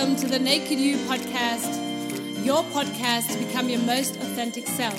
welcome to the Naked You podcast, your podcast to become your most authentic self.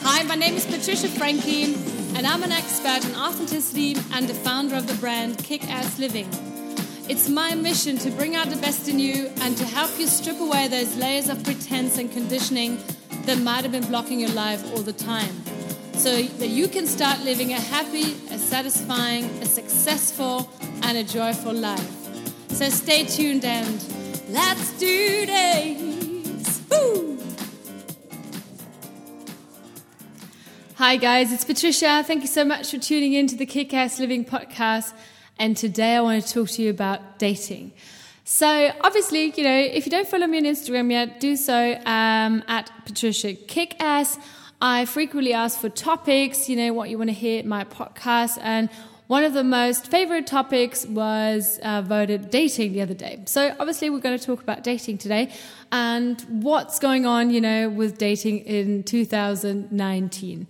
Hi, my name is Patricia Frankie, and I'm an expert in authenticity and the founder of the brand Kick Ass Living. It's my mission to bring out the best in you and to help you strip away those layers of pretense and conditioning that might have been blocking your life all the time so that you can start living a happy, a satisfying, a successful, and a joyful life. So stay tuned and let's do this. Woo! Hi, guys, it's Patricia. Thank you so much for tuning in to the Kick Ass Living podcast. And today I want to talk to you about dating. So, obviously, you know, if you don't follow me on Instagram yet, do so um, at Patricia Kickass. I frequently ask for topics, you know, what you want to hear in my podcast. And one of the most favorite topics was uh, voted dating the other day. So, obviously, we're going to talk about dating today and what's going on, you know, with dating in 2019.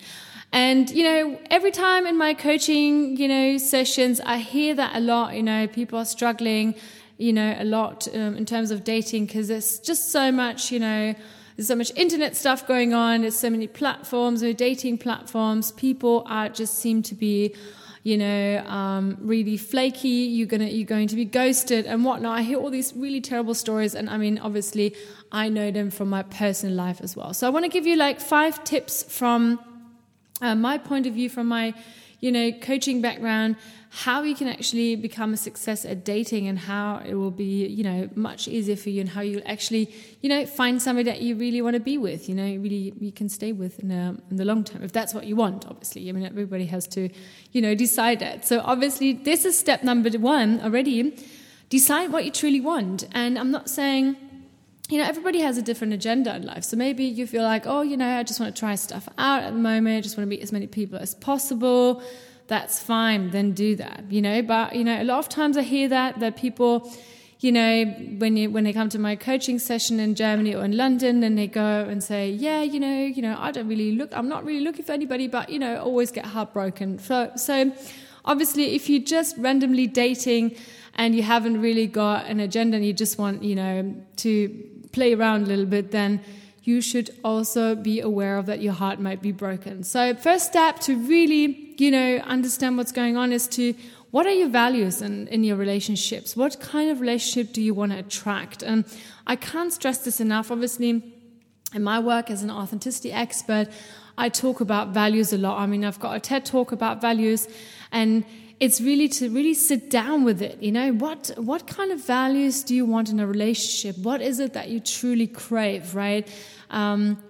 And, you know, every time in my coaching, you know, sessions, I hear that a lot, you know, people are struggling, you know, a lot um, in terms of dating because there's just so much, you know, there's so much internet stuff going on. There's so many platforms, or dating platforms. People are just seem to be, you know, um, really flaky. You're gonna you're going to be ghosted and whatnot. I hear all these really terrible stories, and I mean, obviously, I know them from my personal life as well. So I want to give you like five tips from uh, my point of view, from my you know coaching background how you can actually become a success at dating and how it will be, you know, much easier for you and how you'll actually, you know, find somebody that you really want to be with, you know, really you can stay with in, a, in the long term, if that's what you want, obviously. I mean, everybody has to, you know, decide that. So obviously, this is step number one already. Decide what you truly want. And I'm not saying, you know, everybody has a different agenda in life. So maybe you feel like, oh, you know, I just want to try stuff out at the moment, I just want to meet as many people as possible that's fine, then do that, you know. But, you know, a lot of times I hear that, that people, you know, when you, when they come to my coaching session in Germany or in London, and they go and say, yeah, you know, you know, I don't really look, I'm not really looking for anybody, but, you know, always get heartbroken. So, so obviously, if you're just randomly dating and you haven't really got an agenda and you just want, you know, to play around a little bit, then you should also be aware of that your heart might be broken. So, first step to really, you know, understand what's going on is to what are your values in, in your relationships? What kind of relationship do you want to attract? And I can't stress this enough. Obviously, in my work as an authenticity expert, I talk about values a lot. I mean, I've got a TED talk about values, and it's really to really sit down with it. You know, what what kind of values do you want in a relationship? What is it that you truly crave, right? Um,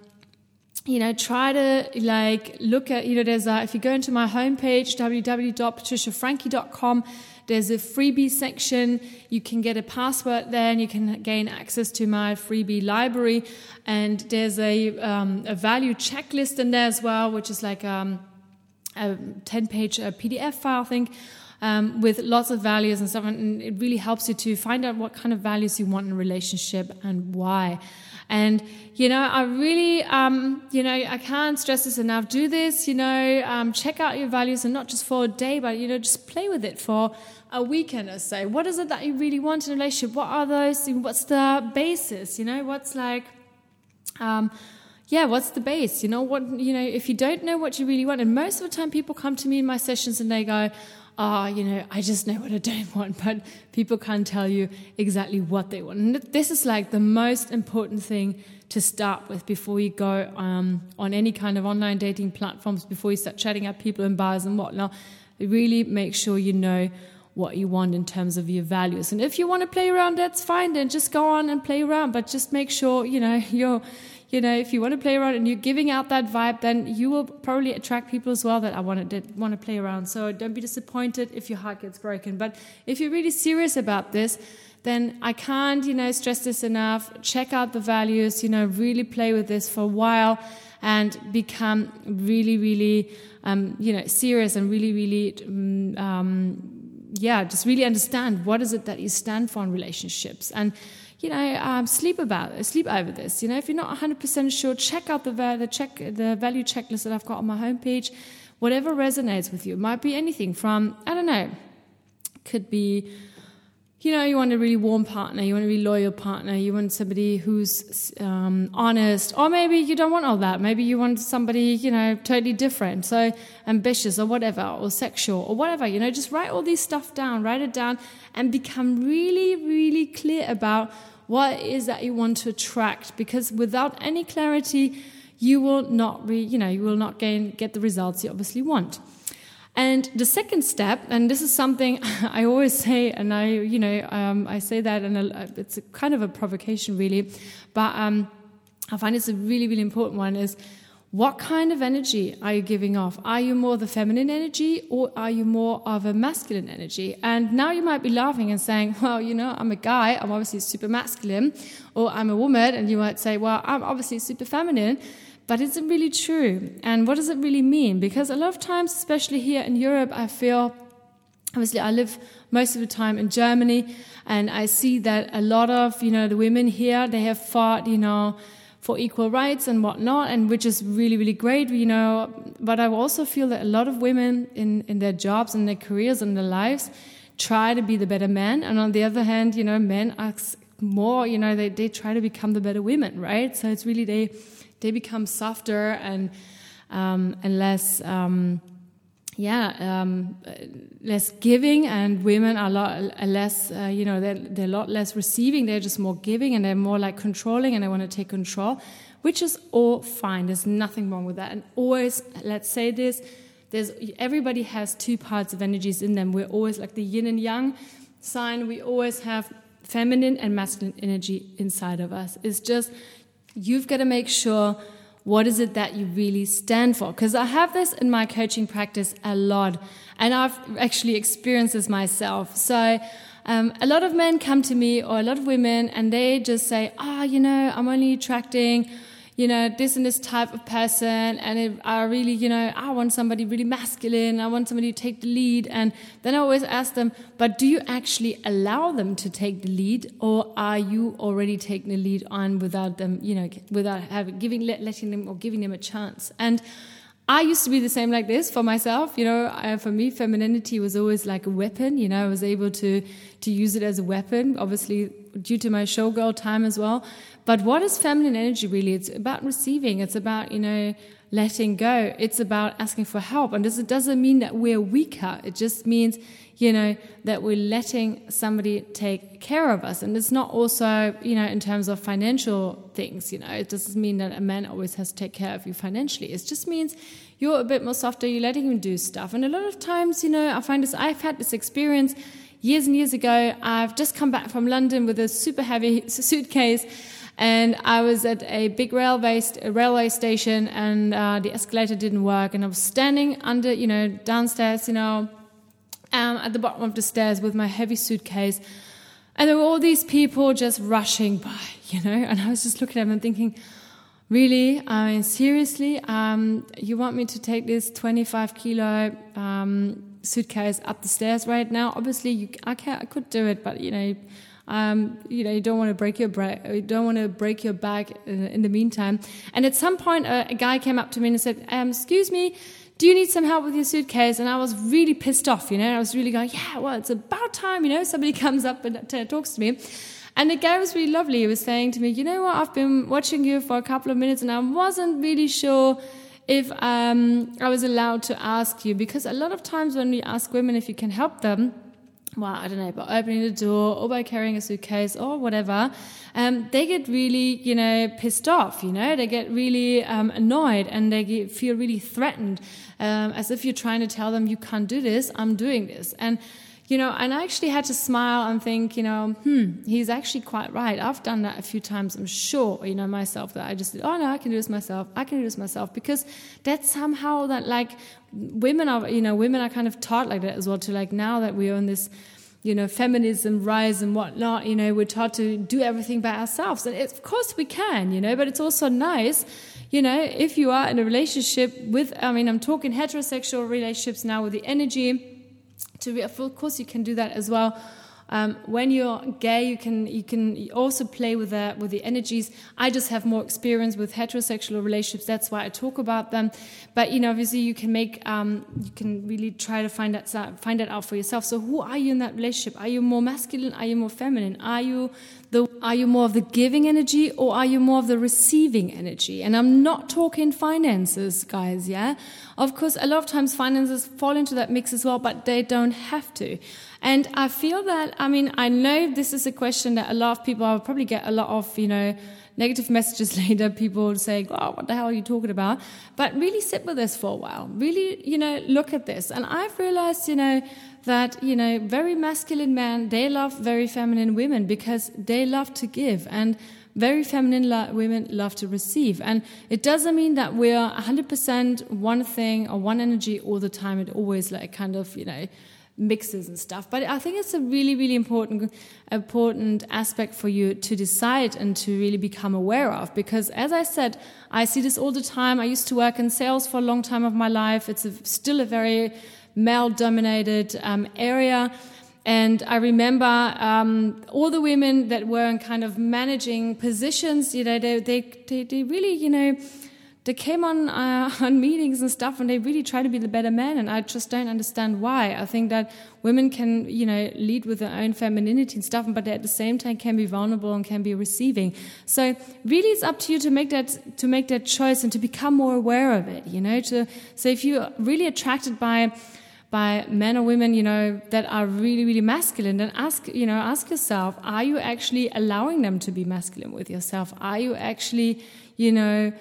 you know, try to like look at, you know, there's a, if you go into my homepage, www.patriciafrankie.com, there's a freebie section. You can get a password there and you can gain access to my freebie library. And there's a, um, a value checklist in there as well, which is like um, a 10 page uh, PDF file, I think. Um, with lots of values and stuff, and it really helps you to find out what kind of values you want in a relationship and why. And, you know, I really, um, you know, I can't stress this enough. Do this, you know, um, check out your values and not just for a day, but, you know, just play with it for a weekend or so. What is it that you really want in a relationship? What are those? What's the basis? You know, what's like, um, yeah, what's the base? You know, what, you know, if you don't know what you really want, and most of the time people come to me in my sessions and they go, ah, oh, you know, I just know what I don't want, but people can't tell you exactly what they want. And this is like the most important thing to start with before you go um, on any kind of online dating platforms, before you start chatting up people in bars and whatnot. Really make sure you know what you want in terms of your values. And if you want to play around, that's fine. Then just go on and play around, but just make sure, you know, you're you know, if you want to play around and you're giving out that vibe, then you will probably attract people as well that I want to want to play around. So don't be disappointed if your heart gets broken. But if you're really serious about this, then I can't, you know, stress this enough. Check out the values, you know, really play with this for a while and become really, really, um, you know, serious and really, really, mm, um, yeah, just really understand what is it that you stand for in relationships and you know, um, sleep about it, sleep over this. You know, if you're not 100% sure, check out the, the check the value checklist that I've got on my homepage. Whatever resonates with you, it might be anything from I don't know, could be you know, you want a really warm partner, you want a really loyal partner, you want somebody who's um, honest, or maybe you don't want all that. Maybe you want somebody, you know, totally different, so ambitious or whatever, or sexual or whatever. You know, just write all these stuff down, write it down, and become really, really clear about what it is that you want to attract. Because without any clarity, you will not, re, you know, you will not gain get the results you obviously want. And the second step, and this is something I always say, and I, you know, um, I say that, and it's kind of a provocation, really, but um, I find it's a really, really important one. Is what kind of energy are you giving off? Are you more the feminine energy, or are you more of a masculine energy? And now you might be laughing and saying, "Well, you know, I'm a guy. I'm obviously super masculine," or "I'm a woman," and you might say, "Well, I'm obviously super feminine." But is it really true? And what does it really mean? Because a lot of times, especially here in Europe, I feel obviously I live most of the time in Germany and I see that a lot of, you know, the women here, they have fought, you know, for equal rights and whatnot, and which is really, really great, you know. But I also feel that a lot of women in, in their jobs and their careers and their lives try to be the better man. And on the other hand, you know, men are more, you know, they, they try to become the better women, right? So it's really they they become softer and um, and less um, yeah um, less giving and women are a lot less uh, you know they're, they're a lot less receiving they're just more giving and they're more like controlling and they want to take control which is all fine there's nothing wrong with that. And always let's say this there's everybody has two parts of energies in them. We're always like the yin and yang sign. We always have feminine and masculine energy inside of us. It's just you've got to make sure what is it that you really stand for? Because I have this in my coaching practice a lot, and I've actually experienced this myself. So, um, a lot of men come to me, or a lot of women, and they just say, "Ah, oh, you know, I'm only attracting." You know, this and this type of person, and I really, you know, I want somebody really masculine. I want somebody to take the lead, and then I always ask them, but do you actually allow them to take the lead, or are you already taking the lead on without them, you know, without having giving letting them or giving them a chance? And I used to be the same like this for myself. You know, for me, femininity was always like a weapon. You know, I was able to to use it as a weapon. Obviously, due to my showgirl time as well. But what is feminine energy really? It's about receiving. It's about, you know, letting go. It's about asking for help. And this doesn't mean that we're weaker. It just means, you know, that we're letting somebody take care of us. And it's not also, you know, in terms of financial things, you know, it doesn't mean that a man always has to take care of you financially. It just means you're a bit more softer, you're letting him do stuff. And a lot of times, you know, I find this, I've had this experience years and years ago. I've just come back from London with a super heavy suitcase and I was at a big railway st- railway station, and uh, the escalator didn't work, and I was standing under, you know, downstairs, you know, um, at the bottom of the stairs with my heavy suitcase, and there were all these people just rushing by, you know, and I was just looking at them and thinking. Really, I mean, seriously, um, you want me to take this 25 kilo um, suitcase up the stairs right now? Obviously, you, I, I could do it, but you know, um, you know, you don't want to break your bra- you don't want to break your back in, in the meantime. And at some point, a, a guy came up to me and said, um, "Excuse me." Do you need some help with your suitcase? And I was really pissed off, you know. I was really going, yeah, well, it's about time, you know, somebody comes up and t- talks to me. And the guy was really lovely. He was saying to me, you know what, I've been watching you for a couple of minutes and I wasn't really sure if um, I was allowed to ask you because a lot of times when we ask women if you can help them, well, I don't know, by opening the door or by carrying a suitcase or whatever, um, they get really, you know, pissed off, you know, they get really um, annoyed and they get, feel really threatened, um, as if you're trying to tell them, you can't do this, I'm doing this. And you know, and I actually had to smile and think, you know, hmm, he's actually quite right. I've done that a few times, I'm sure, you know, myself that I just, said, oh no, I can do this myself. I can do this myself because that's somehow that like women are, you know, women are kind of taught like that as well to like now that we're in this, you know, feminism rise and whatnot, you know, we're taught to do everything by ourselves. And of course we can, you know, but it's also nice, you know, if you are in a relationship with, I mean, I'm talking heterosexual relationships now with the energy to be, of course you can do that as well Um, when you're gay, you can you can also play with the with the energies. I just have more experience with heterosexual relationships. That's why I talk about them. But you know, obviously, you can make um, you can really try to find that find that out for yourself. So, who are you in that relationship? Are you more masculine? Are you more feminine? Are you the are you more of the giving energy or are you more of the receiving energy? And I'm not talking finances, guys. Yeah, of course, a lot of times finances fall into that mix as well, but they don't have to. And I feel that, I mean, I know this is a question that a lot of people, I'll probably get a lot of, you know, negative messages later, people saying, oh, what the hell are you talking about? But really sit with this for a while. Really, you know, look at this. And I've realized, you know, that, you know, very masculine men, they love very feminine women because they love to give. And very feminine lo- women love to receive. And it doesn't mean that we're 100% one thing or one energy all the time. It always like kind of, you know, mixes and stuff. But I think it's a really, really important, important aspect for you to decide and to really become aware of. Because as I said, I see this all the time. I used to work in sales for a long time of my life. It's a, still a very male dominated um, area. And I remember um, all the women that were in kind of managing positions, you know, they, they, they, they really, you know, they came on uh, on meetings and stuff and they really try to be the better man and i just don't understand why i think that women can you know lead with their own femininity and stuff but at the same time can be vulnerable and can be receiving so really it's up to you to make that to make that choice and to become more aware of it you know to so if you're really attracted by by men or women, you know, that are really, really masculine, then ask, you know, ask yourself, are you actually allowing them to be masculine with yourself? Are you actually, you know,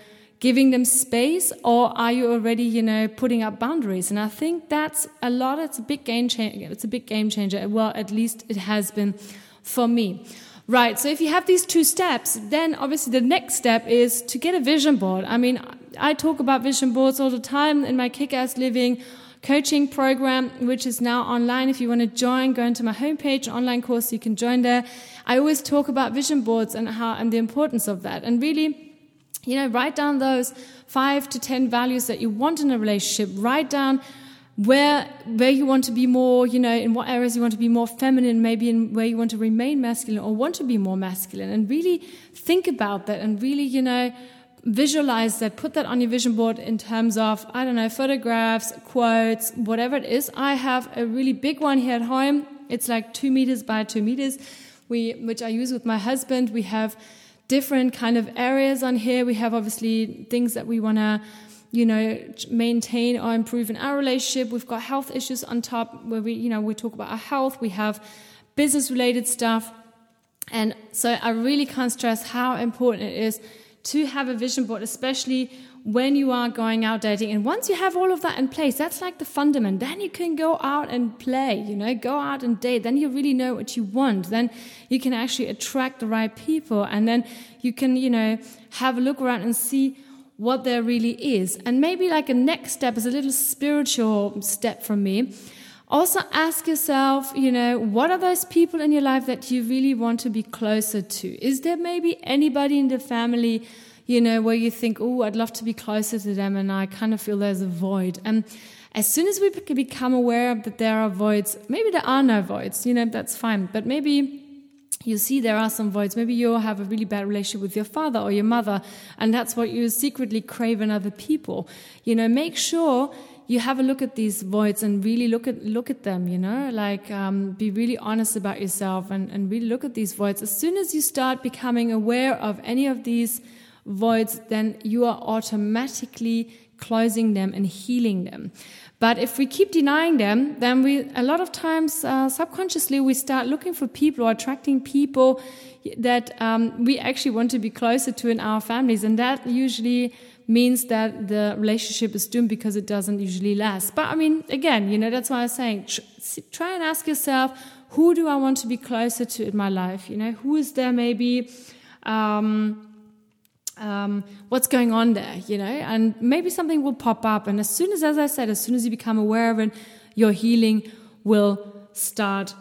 giving them space or are you already you know putting up boundaries? And i think that's a lot it's a big game changer it's a big game changer. Well at least it has been for me. Right so if you have these two steps then obviously the next step is to get a vision board. I mean i talk about vision boards all the time in my kick-ass living coaching program which is now online. If you want to join go into my homepage online course you can join there. I always talk about vision boards and how and the importance of that. And really you know, write down those five to ten values that you want in a relationship. Write down where where you want to be more, you know, in what areas you want to be more feminine, maybe in where you want to remain masculine or want to be more masculine, and really think about that and really, you know, visualize that. Put that on your vision board in terms of I don't know photographs, quotes, whatever it is. I have a really big one here at home. It's like two meters by two meters. We which I use with my husband. We have different kind of areas on here. We have obviously things that we want to, you know, maintain or improve in our relationship. We've got health issues on top where we, you know, we talk about our health. We have business related stuff. And so I really can't stress how important it is to have a vision board, especially when you are going out dating. And once you have all of that in place, that's like the fundament. Then you can go out and play, you know, go out and date. Then you really know what you want. Then you can actually attract the right people. And then you can, you know, have a look around and see what there really is. And maybe like a next step is a little spiritual step from me. Also ask yourself, you know, what are those people in your life that you really want to be closer to? Is there maybe anybody in the family you know, where you think, oh, I'd love to be closer to them, and I kind of feel there's a void. And as soon as we become aware that there are voids, maybe there are no voids, you know, that's fine. But maybe you see there are some voids. Maybe you have a really bad relationship with your father or your mother, and that's what you secretly crave in other people. You know, make sure you have a look at these voids and really look at look at them. You know, like um, be really honest about yourself and, and really look at these voids. As soon as you start becoming aware of any of these voids, then you are automatically closing them and healing them. But if we keep denying them, then we, a lot of times, uh, subconsciously, we start looking for people or attracting people that um, we actually want to be closer to in our families. And that usually means that the relationship is doomed because it doesn't usually last. But I mean, again, you know, that's why I'm saying try and ask yourself, who do I want to be closer to in my life? You know, who is there maybe? Um, um, what's going on there, you know, and maybe something will pop up. And as soon as, as I said, as soon as you become aware of it, your healing will start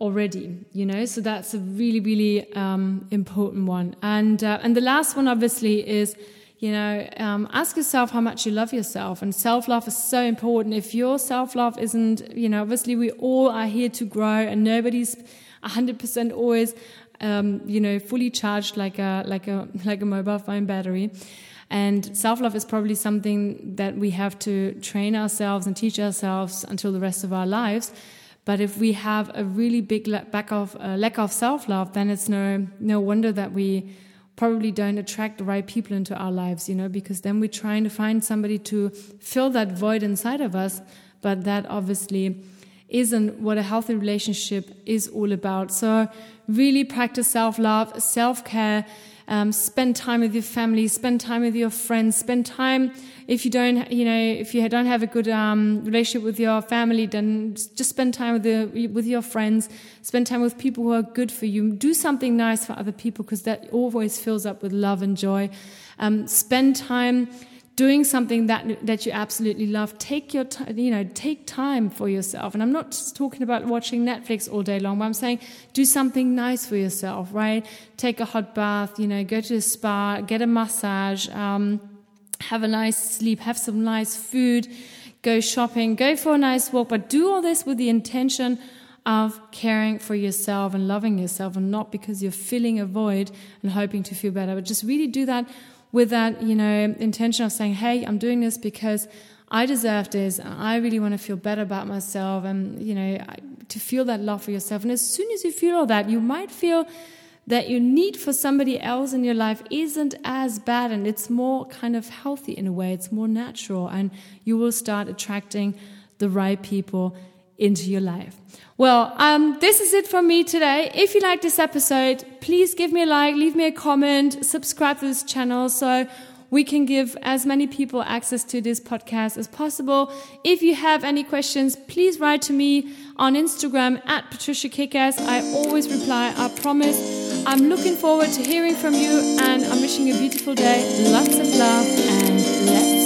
already, you know. So that's a really, really um, important one. And uh, and the last one, obviously, is you know, um, ask yourself how much you love yourself. And self love is so important. If your self love isn't, you know, obviously we all are here to grow, and nobody's 100% always, um, you know, fully charged like a, like a, like a mobile phone battery. And self love is probably something that we have to train ourselves and teach ourselves until the rest of our lives. But if we have a really big lack of uh, lack of self love, then it's no no wonder that we probably don't attract the right people into our lives, you know, because then we're trying to find somebody to fill that void inside of us. But that obviously isn't what a healthy relationship is all about. So really practice self love, self care um, spend time with your family, spend time with your friends, spend time. If you don't, you know, if you don't have a good um, relationship with your family, then just spend time with the with your friends. Spend time with people who are good for you. Do something nice for other people because that always fills up with love and joy. Um, spend time doing something that that you absolutely love take your time you know take time for yourself. And i'm not just talking about watching netflix all day long but i'm saying do something nice for yourself right? Take a hot bath you know go to a spa get a massage um, have a nice sleep have some nice food go shopping go for a nice walk but do all this with the intention of caring for yourself and loving yourself and not because you're filling a void and hoping to feel better but just really do that with that, you know, intention of saying, hey, I'm doing this because I deserve this and I really want to feel better about myself and, you know, to feel that love for yourself. And as soon as you feel all that, you might feel that your need for somebody else in your life isn't as bad and it's more kind of healthy in a way. It's more natural and you will start attracting the right people into your life. Well, um, this is it from me today. If you like this episode, please give me a like, leave me a comment, subscribe to this channel so we can give as many people access to this podcast as possible. If you have any questions, please write to me on Instagram at Patricia Kickass. I always reply, I promise. I'm looking forward to hearing from you and I'm wishing you a beautiful day. Lots of love and let's